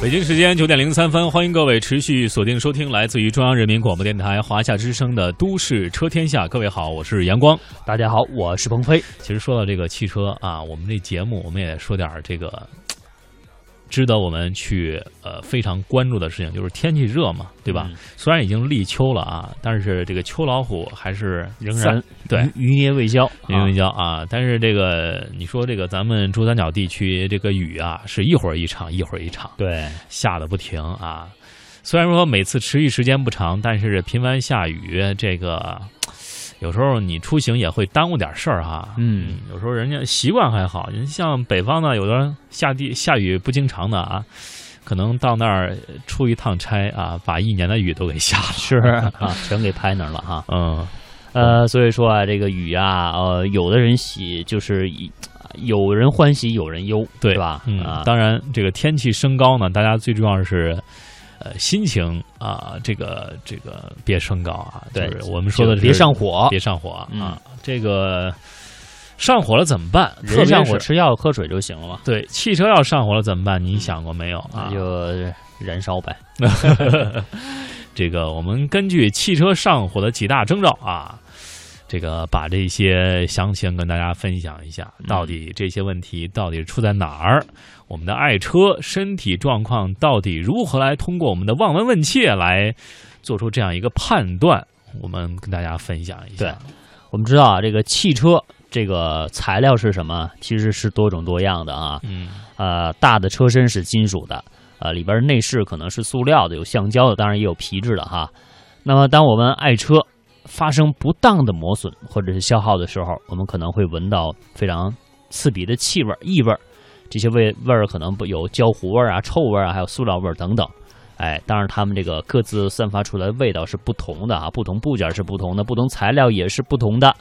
北京时间九点零三分，欢迎各位持续锁定收听来自于中央人民广播电台华夏之声的《都市车天下》。各位好，我是阳光。大家好，我是鹏飞。其实说到这个汽车啊，我们这节目我们也说点这个。值得我们去呃非常关注的事情就是天气热嘛，对吧？虽然已经立秋了啊，但是这个秋老虎还是仍然对余孽未消，余孽未消啊。但是这个你说这个咱们珠三角地区这个雨啊，是一会儿一场一会儿一场，对，下的不停啊。虽然说每次持续时间不长，但是频繁下雨这个。有时候你出行也会耽误点事儿哈，嗯，有时候人家习惯还好，你像北方呢，有的下地下雨不经常的啊，可能到那儿出一趟差啊，把一年的雨都给下了，是啊，全给拍那儿了哈，嗯，呃，所以说啊，这个雨啊，呃，有的人喜就是有人欢喜有人忧，对吧？啊，当然这个天气升高呢，大家最重要的是。呃，心情啊，这个这个别升高啊，对我们说的别上火，别上火啊，这个上火了怎么办？人上火吃药喝水就行了嘛。对，汽车要上火了怎么办？你想过没有啊？就燃烧呗。这个我们根据汽车上火的几大征兆啊。这个把这些详情跟大家分享一下，到底这些问题到底出在哪儿？我们的爱车身体状况到底如何来通过我们的望闻问切来做出这样一个判断？我们跟大家分享一下。对，我们知道啊，这个汽车这个材料是什么？其实是多种多样的啊。嗯。呃，大的车身是金属的，呃，里边内饰可能是塑料的，有橡胶的，当然也有皮质的哈。那么，当我们爱车。发生不当的磨损或者是消耗的时候，我们可能会闻到非常刺鼻的气味、异味。这些味味儿可能不有焦糊味啊、臭味啊，还有塑料味等等。哎，当然它们这个各自散发出来的味道是不同的啊，不同部件是不同的，不同材料也是不同的。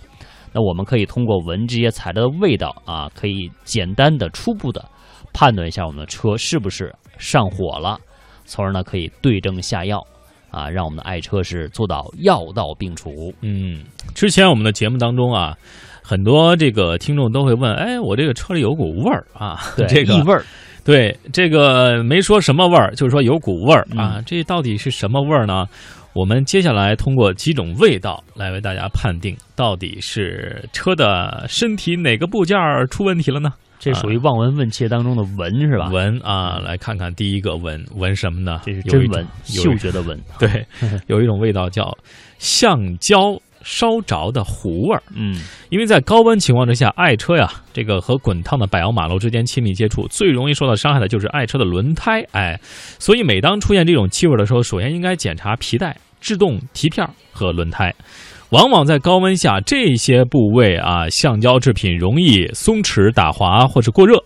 那我们可以通过闻这些材料的味道啊，可以简单的、初步的判断一下我们的车是不是上火了，从而呢可以对症下药。啊，让我们的爱车是做到药到病除。嗯，之前我们的节目当中啊，很多这个听众都会问，哎，我这个车里有股味儿啊，这个异味儿，对，这个没说什么味儿，就是说有股味儿啊，这到底是什么味儿呢？我们接下来通过几种味道来为大家判定，到底是车的身体哪个部件出问题了呢？这属于望闻问切当中的闻是吧？闻啊，来看看第一个闻闻什么呢？这是真闻，嗅觉的闻。对，有一种味道叫橡胶烧着的糊味儿。嗯，因为在高温情况之下，爱车呀，这个和滚烫的柏油马路之间亲密接触，最容易受到伤害的就是爱车的轮胎。哎，所以每当出现这种气味的时候，首先应该检查皮带、制动蹄片和轮胎。往往在高温下，这些部位啊，橡胶制品容易松弛、打滑或是过热。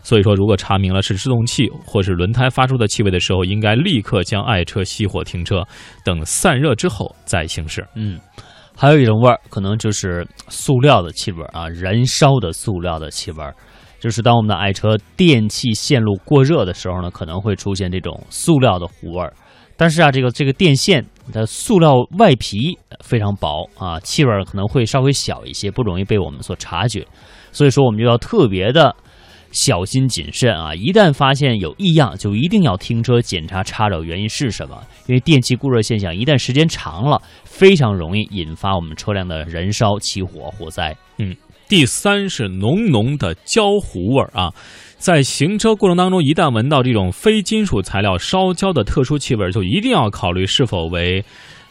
所以说，如果查明了是制动器或是轮胎发出的气味的时候，应该立刻将爱车熄火停车，等散热之后再行驶。嗯，还有一种味儿，可能就是塑料的气味啊，燃烧的塑料的气味，就是当我们的爱车电气线路过热的时候呢，可能会出现这种塑料的糊味儿。但是啊，这个这个电线的塑料外皮非常薄啊，气味可能会稍微小一些，不容易被我们所察觉。所以说，我们就要特别的小心谨慎啊！一旦发现有异样，就一定要停车检查查找原因是什么。因为电气过热现象一旦时间长了，非常容易引发我们车辆的燃烧起火火灾。嗯，第三是浓浓的焦糊味儿啊。在行车过程当中，一旦闻到这种非金属材料烧焦的特殊气味，就一定要考虑是否为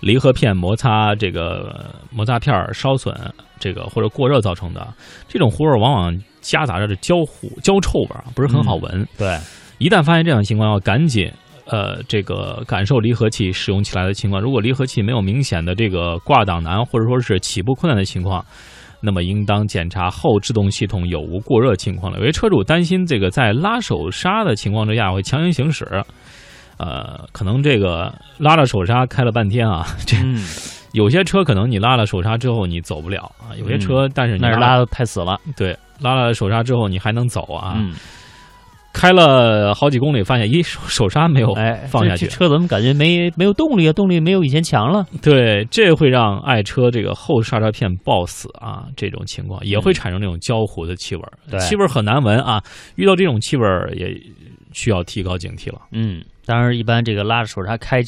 离合片摩擦这个摩擦片烧损，这个或者过热造成的。这种糊味往往夹杂着这焦糊、焦臭味，不是很好闻。对，一旦发现这样情况，要赶紧呃这个感受离合器使用起来的情况。如果离合器没有明显的这个挂档难，或者说是起步困难的情况。那么，应当检查后制动系统有无过热情况了。有些车主担心，这个在拉手刹的情况之下会强行行驶，呃，可能这个拉了手刹开了半天啊，这有些车可能你拉了手刹之后你走不了啊，有些车但是那是拉的太死了，对，拉了手刹之后你还能走啊。开了好几公里，发现一手手刹没有放下去，车怎么感觉没没有动力啊？动力没有以前强了。对，这会让爱车这个后刹车片爆死啊！这种情况也会产生这种焦糊的气味，气味很难闻啊！遇到这种气味也需要提高警惕了。嗯，当然，一般这个拉着手刹开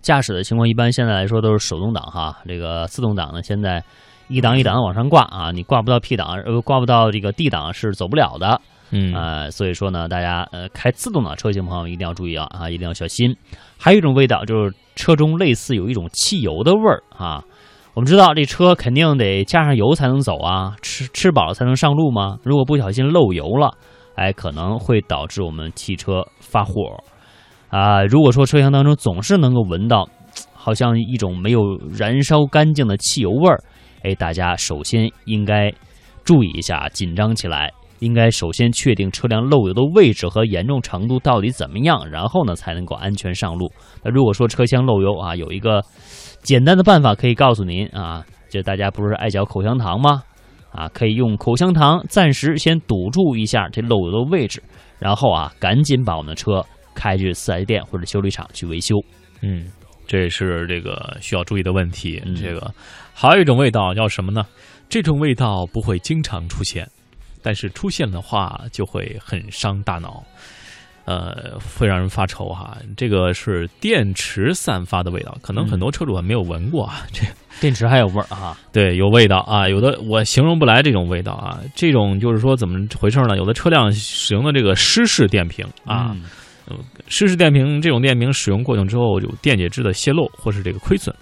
驾驶的情况，一般现在来说都是手动挡哈。这个自动挡呢，现在一档一档的往上挂啊，你挂不到 P 档，呃，挂不到这个 D 档是走不了的。嗯，呃，所以说呢，大家呃开自动挡车型朋友一定要注意啊，啊，一定要小心。还有一种味道就是车中类似有一种汽油的味儿啊。我们知道这车肯定得加上油才能走啊，吃吃饱了才能上路吗？如果不小心漏油了，哎，可能会导致我们汽车发火啊。如果说车厢当中总是能够闻到，好像一种没有燃烧干净的汽油味儿，哎，大家首先应该注意一下，紧张起来，应该首先确定车辆漏油的位置和严重程度到底怎么样，然后呢才能够安全上路。那如果说车厢漏油啊，有一个。简单的办法可以告诉您啊，就大家不是爱嚼口香糖吗？啊，可以用口香糖暂时先堵住一下这漏油的位置，然后啊，赶紧把我们的车开去四 S 店或者修理厂去维修。嗯，这是这个需要注意的问题。这个还有一种味道叫什么呢？这种味道不会经常出现，但是出现的话就会很伤大脑。呃，会让人发愁哈。这个是电池散发的味道，可能很多车主还没有闻过啊。这电池还有味儿啊？对，有味道啊。有的我形容不来这种味道啊。这种就是说怎么回事呢？有的车辆使用的这个湿式电瓶啊，湿式电瓶这种电瓶使用过程之后有电解质的泄漏或是这个亏损。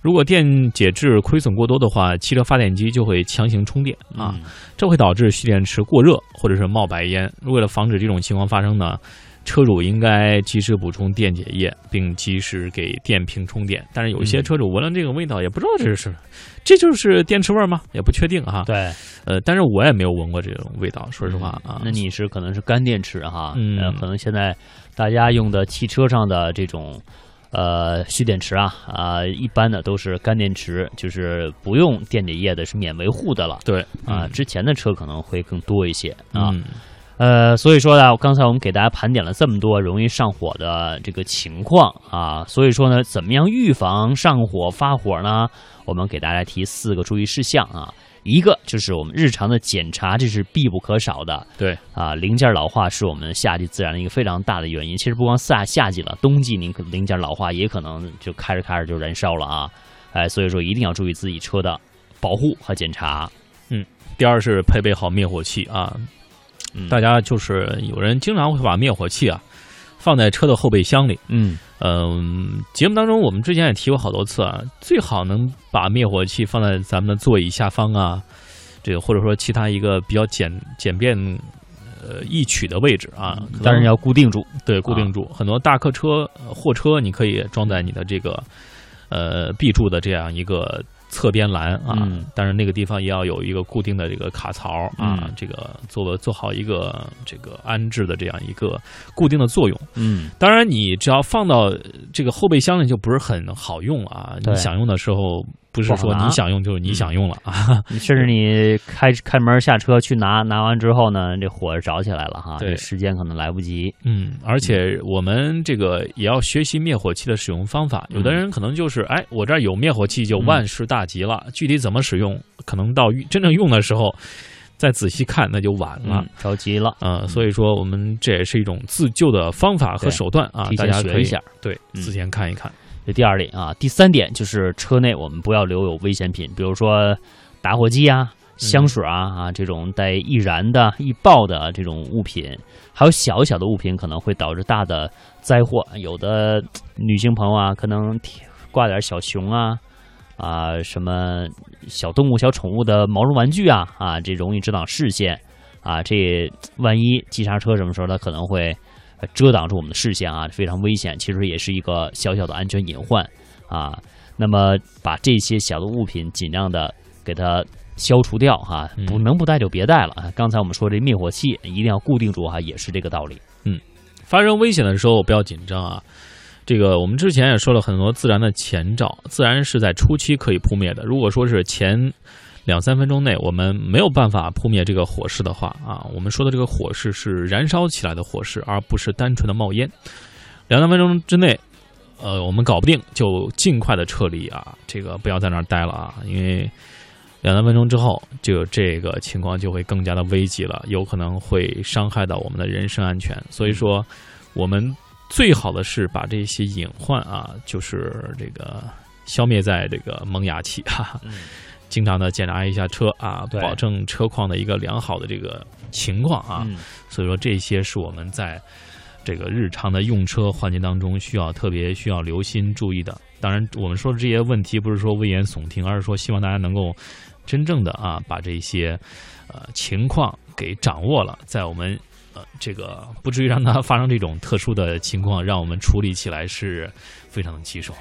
如果电解质亏损过多的话，汽车发电机就会强行充电啊，这会导致蓄电池过热或者是冒白烟。为了防止这种情况发生呢，车主应该及时补充电解液，并及时给电瓶充电。但是有一些车主闻了这个味道，也不知道这是，这就是电池味吗？也不确定哈。对，呃，但是我也没有闻过这种味道，说实话啊。那你是可能是干电池哈，嗯，可能现在大家用的汽车上的这种。呃，蓄电池啊啊，一般的都是干电池，就是不用电解液的，是免维护的了。对啊，之前的车可能会更多一些啊。呃，所以说呢，刚才我们给大家盘点了这么多容易上火的这个情况啊，所以说呢，怎么样预防上火发火呢？我们给大家提四个注意事项啊。一个就是我们日常的检查，这是必不可少的。对啊，零件老化是我们夏季自燃的一个非常大的原因。其实不光夏夏季了，冬季您可零件老化也可能就开着开着就燃烧了啊！哎，所以说一定要注意自己车的保护和检查。嗯，第二是配备好灭火器啊。大家就是有人经常会把灭火器啊放在车的后备箱里。嗯。嗯，节目当中我们之前也提过好多次啊，最好能把灭火器放在咱们的座椅下方啊，这个或者说其他一个比较简简便呃易取的位置啊，当然要固定住，对，固定住。很多大客车、货车你可以装在你的这个呃 B 柱的这样一个。侧边栏啊，但是那个地方也要有一个固定的这个卡槽啊，这个做做好一个这个安置的这样一个固定的作用。嗯，当然你只要放到这个后备箱里就不是很好用啊，你想用的时候。不是说你想用就是你想用了啊！甚至你开开门下车去拿，拿完之后呢，这火着起来了哈，对，时间可能来不及。嗯，而且我们这个也要学习灭火器的使用方法。有的人可能就是，哎，我这儿有灭火器就万事大吉了。具体怎么使用，可能到真正用的时候再仔细看，那就晚了，着急了。嗯，所以说我们这也是一种自救的方法和手段啊，大家学一下，对，自前看一看。这第二点啊，第三点就是车内我们不要留有危险品，比如说打火机啊、香水啊啊这种带易燃的、易爆的这种物品，还有小小的物品可能会导致大的灾祸。有的女性朋友啊，可能挂点小熊啊啊什么小动物、小宠物的毛绒玩具啊啊，这容易遮挡视线啊，这万一急刹车什么时候，它可能会。遮挡住我们的视线啊，非常危险。其实也是一个小小的安全隐患啊。那么把这些小的物品尽量的给它消除掉哈，不能不带就别带了。刚才我们说这灭火器一定要固定住哈，也是这个道理。嗯，发生危险的时候不要紧张啊。这个我们之前也说了很多自然的前兆，自然是在初期可以扑灭的。如果说是前。两三分钟内，我们没有办法扑灭这个火势的话啊，我们说的这个火势是燃烧起来的火势，而不是单纯的冒烟。两三分钟之内，呃，我们搞不定，就尽快的撤离啊，这个不要在那儿待了啊，因为两三分钟之后，就这个情况就会更加的危急了，有可能会伤害到我们的人身安全。所以说，我们最好的是把这些隐患啊，就是这个消灭在这个萌芽期哈。经常的检查一下车啊，保证车况的一个良好的这个情况啊。所以说，这些是我们在这个日常的用车环节当中需要特别需要留心注意的。当然，我们说的这些问题不是说危言耸听，而是说希望大家能够。真正的啊，把这些呃情况给掌握了，在我们呃这个不至于让它发生这种特殊的情况，让我们处理起来是非常的棘手。